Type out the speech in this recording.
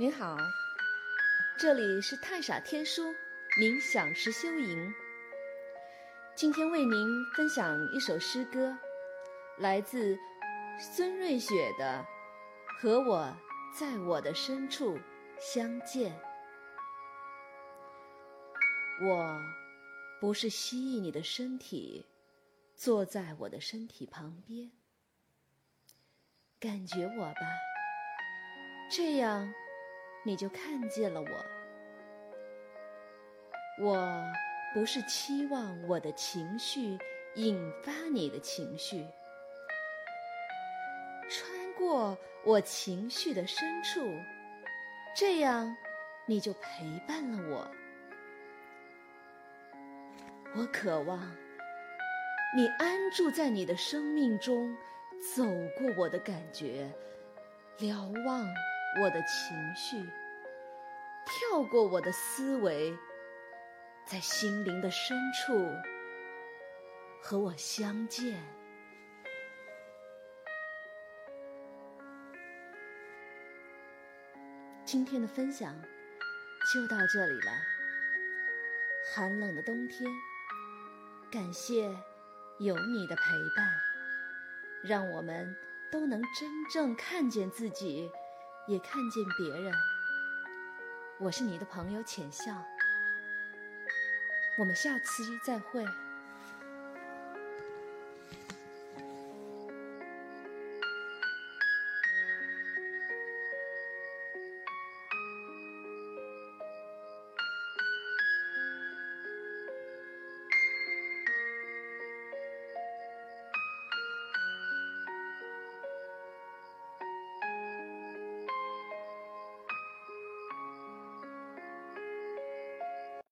您好，这里是太傻天书冥想实修营。今天为您分享一首诗歌，来自孙瑞雪的《和我在我的深处相见》。我不是蜥蜴你的身体，坐在我的身体旁边，感觉我吧，这样。你就看见了我。我不是期望我的情绪引发你的情绪，穿过我情绪的深处，这样你就陪伴了我。我渴望你安住在你的生命中，走过我的感觉，瞭望。我的情绪跳过我的思维，在心灵的深处和我相见。今天的分享就到这里了。寒冷的冬天，感谢有你的陪伴，让我们都能真正看见自己。也看见别人。我是你的朋友浅笑，我们下期再会。